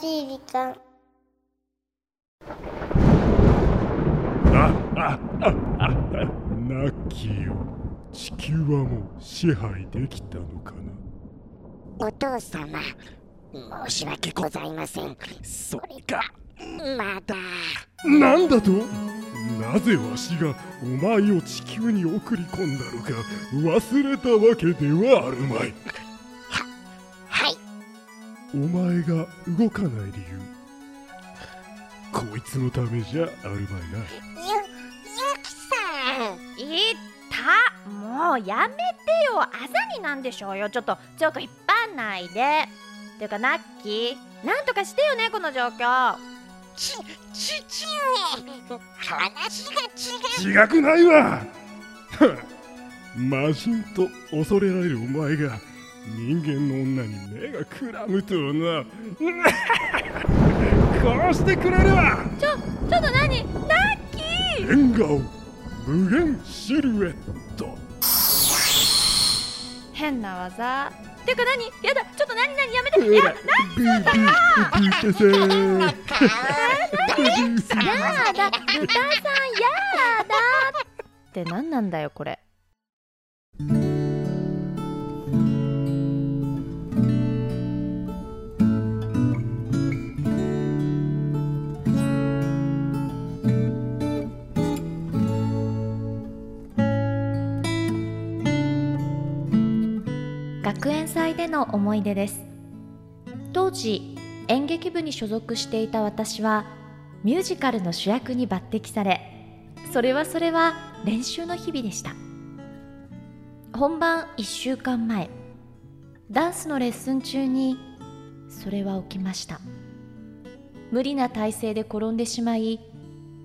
しい時間。ああああナッキーよ地球はもう支配できたのかなお父様申し訳ございませんそれがまだなんだとなぜわしがお前を地球に送り込んだのか忘れたわけではあるまいお前が動かない理由。こいつのためじゃあるまいな。ゆゆきさんいった？もうやめてよ。あざになんでしょうよ。ちょっとちょっと引っ張んないで。ていうかナッキーなんとかしてよねこの状況。ち父上話が違う。違くないわ。魔人と恐れられるお前が人間の女に目がくらむとはな。殺してくれるわ。ちょちょっと何？ナッキー！変顔無限シルエット。変な技。ていうか何？やだちょっと何？何？やめて。いやほらビービービーてせーかわやだ豚さんやだって何なんだよこれ学園祭での思い出です。当時演劇部に所属していた私はミュージカルの主役に抜擢されそれはそれは練習の日々でした。本番1週間前ダンスのレッスン中にそれは起きました。無理な体勢で転んでしまい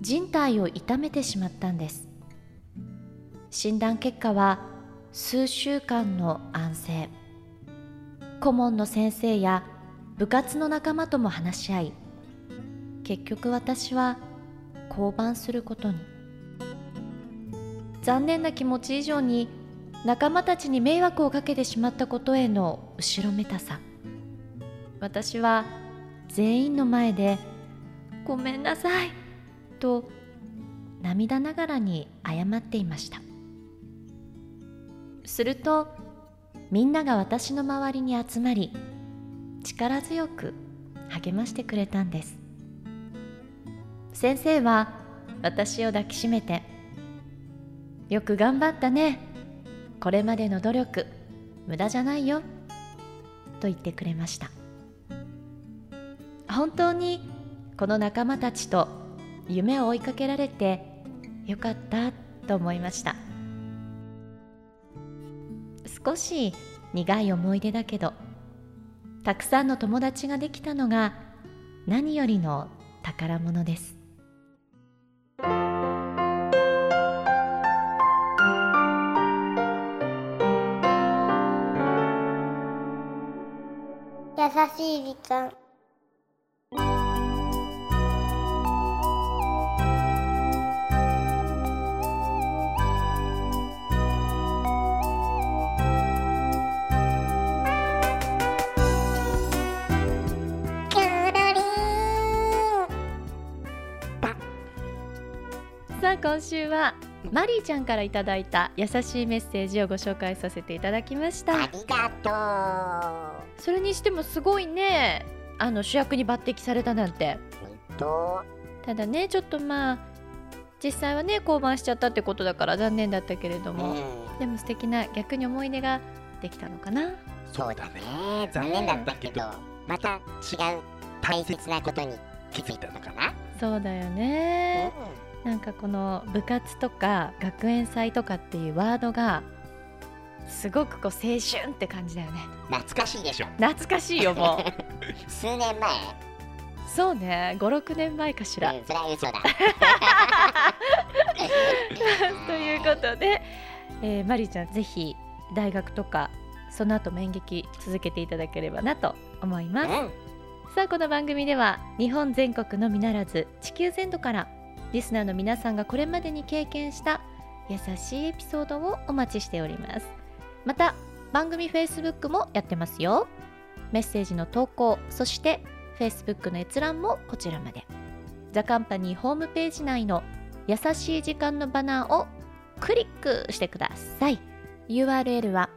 人体を痛めてしまったんです。診断結果は数週間の安静。顧問の先生や部活の仲間とも話し合い結局私は降板することに。残念な気持ち以上に仲間たちに迷惑をかけてしまったことへの後ろめたさ。私は全員の前で「ごめんなさい」と涙ながらに謝っていました。するとみんなが私の周りに集まり力強く励ましてくれたんです。先生は私を抱きしめて「よく頑張ったね。これまでの努力無駄じゃないよ」と言ってくれました。本当にこの仲間たちと夢を追いかけられてよかったと思いました。少し苦い思い出だけどたくさんの友達ができたのが何よりの宝物です。優しい時間。今週はマリーちゃんからいただいた優しいメッセージをご紹介させていただきました。ありがとう。それにしてもすごいねあの主役に抜擢されたなんて。とただねちょっとまあ実際はね降板しちゃったってことだから残念だったけれども、うん。でも素敵な逆に思い出ができたのかな。そうだね。残念だったけどまた違う大切なことに気づいたのかな、そうだよねなんかこの部活とか学園祭とかっていうワードがすごくこう青春って感じだよね。懐かしいでしょ。懐かしいよもう。数年前。そうね。56年前かしら、うん、それは嘘だ。ということで、えーマリーちゃんぜひ大学とかその後も演劇続けていただければなと思います、うん。さあこの番組では日本全国のみならず地球全土からリスナーの皆さんがこれまでに経験した優しいエピソードをお待ちしております。また番組 Facebook もやってますよ。メッセージの投稿そして Facebook の閲覧もこちらまで。ザ・カンパニーホームページ内の優しい時間のバナーをクリックしてください。URL は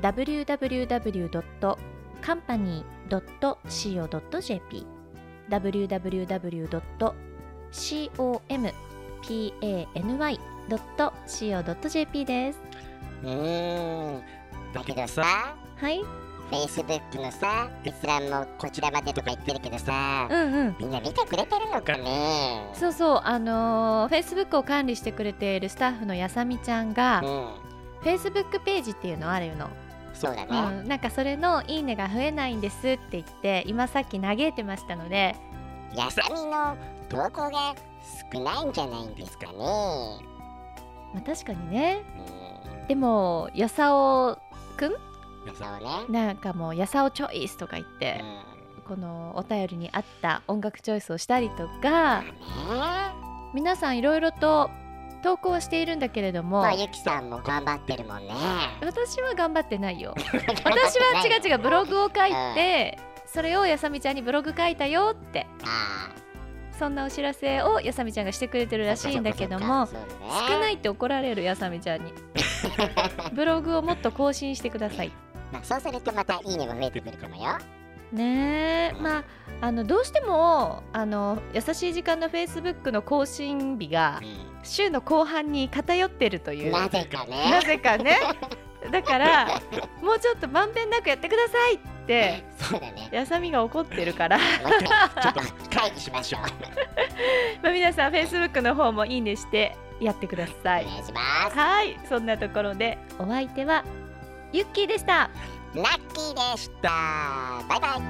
www.company.co.jp www.company.co.jp です。うーん。だけどさはい。Facebook のさ閲覧もこちらまでとか言ってるけどさうんうん。みんな見てくれてるのかね？そうそう。あのー、Facebook を管理してくれているスタッフのやさみちゃんがうん。Facebook ページっていうのあるの、そうだうね、ん、なんかそれの「いいね」が増えないんですって言って今さっき嘆いてましたので。やさみの投稿が少ないんじゃないんですかね。まあ、確かにね。うん。でもやさおくん？そうね。なんかもうやさおチョイスとか言ってうこのお便りに合った音楽チョイスをしたりとかんね。皆さんいろいろと投稿はしているんだけれどもまあゆきさんも頑張ってるもんね。私は頑張ってないよ。私は違う違うブログを書いてそれをやさみちゃんにブログ書いたよって。あそんなお知らせをやさみちゃんがしてくれてるーらしいんだけども少ないって怒られるやさみちゃんに ブログをもっと更新してください。まあそうするとまたいいねも増えてくるかもよ。ねえまああのどうしてもあの優しい時間のフェイスブックの更新日がう週の後半に偏ってるという。んなぜかね。なぜかね。だからもうちょっとまんべんなくやってくださいってそうだね。やさみが怒ってるから。ちょっと会議しましょう。まあ皆さんフェイスブックの方もいいねしてやってください。お願いします。はいそんなところでお相手はユッキーでした。ラッキーでした。バイバイ。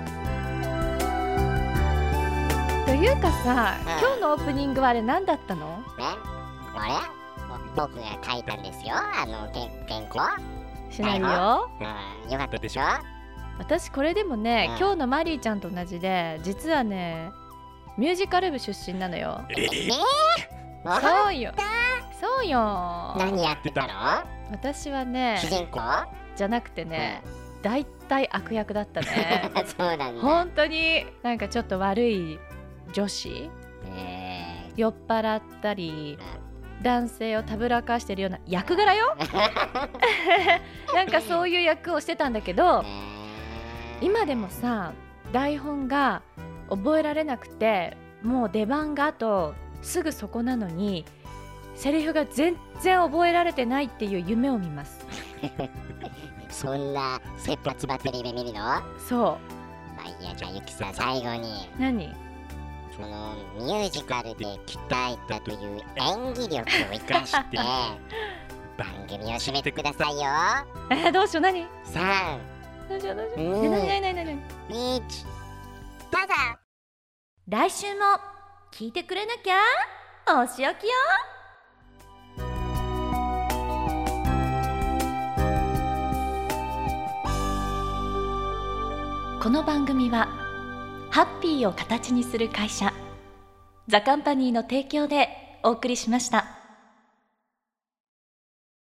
というかさ、うん。今日のオープニングはあれ何だったの？ねあれ？僕が書いたんですよ。あの原原稿？シナリオうん。よかったでしょ？私これでもね、うん。今日のマリーちゃんと同じで実はねミュージカル部出身なのよ。えー、そうよ。そうよ。何やってたの？私はね主人公？じゃなくてね大体悪役だったね。そうなんだ。本当になんかちょっと悪い女子？え酔っ払ったり男性をたぶらかしてるような役柄よ？なんかそういう役をしてたんだけーどえー。今でもさ台本が覚えられなくてもう出番があとすぐそこなのにセリフが全然覚えられてないっていう夢を見ます。そんな切羽詰まってる夢見るの？まそあいいやじゃあゆきさん最後に。う何？そのミュージカルで鍛えたという演技力を生かして 番組を締めてくださいよ。えー、どうしよう何？3どうしようどうしよう、うん。え何？何？何？何？1どうぞ来週も聞いてくれなきゃ？お仕置きよ。この番組はハッピーを形にする会社ザカンパニーの提供でお送りしました。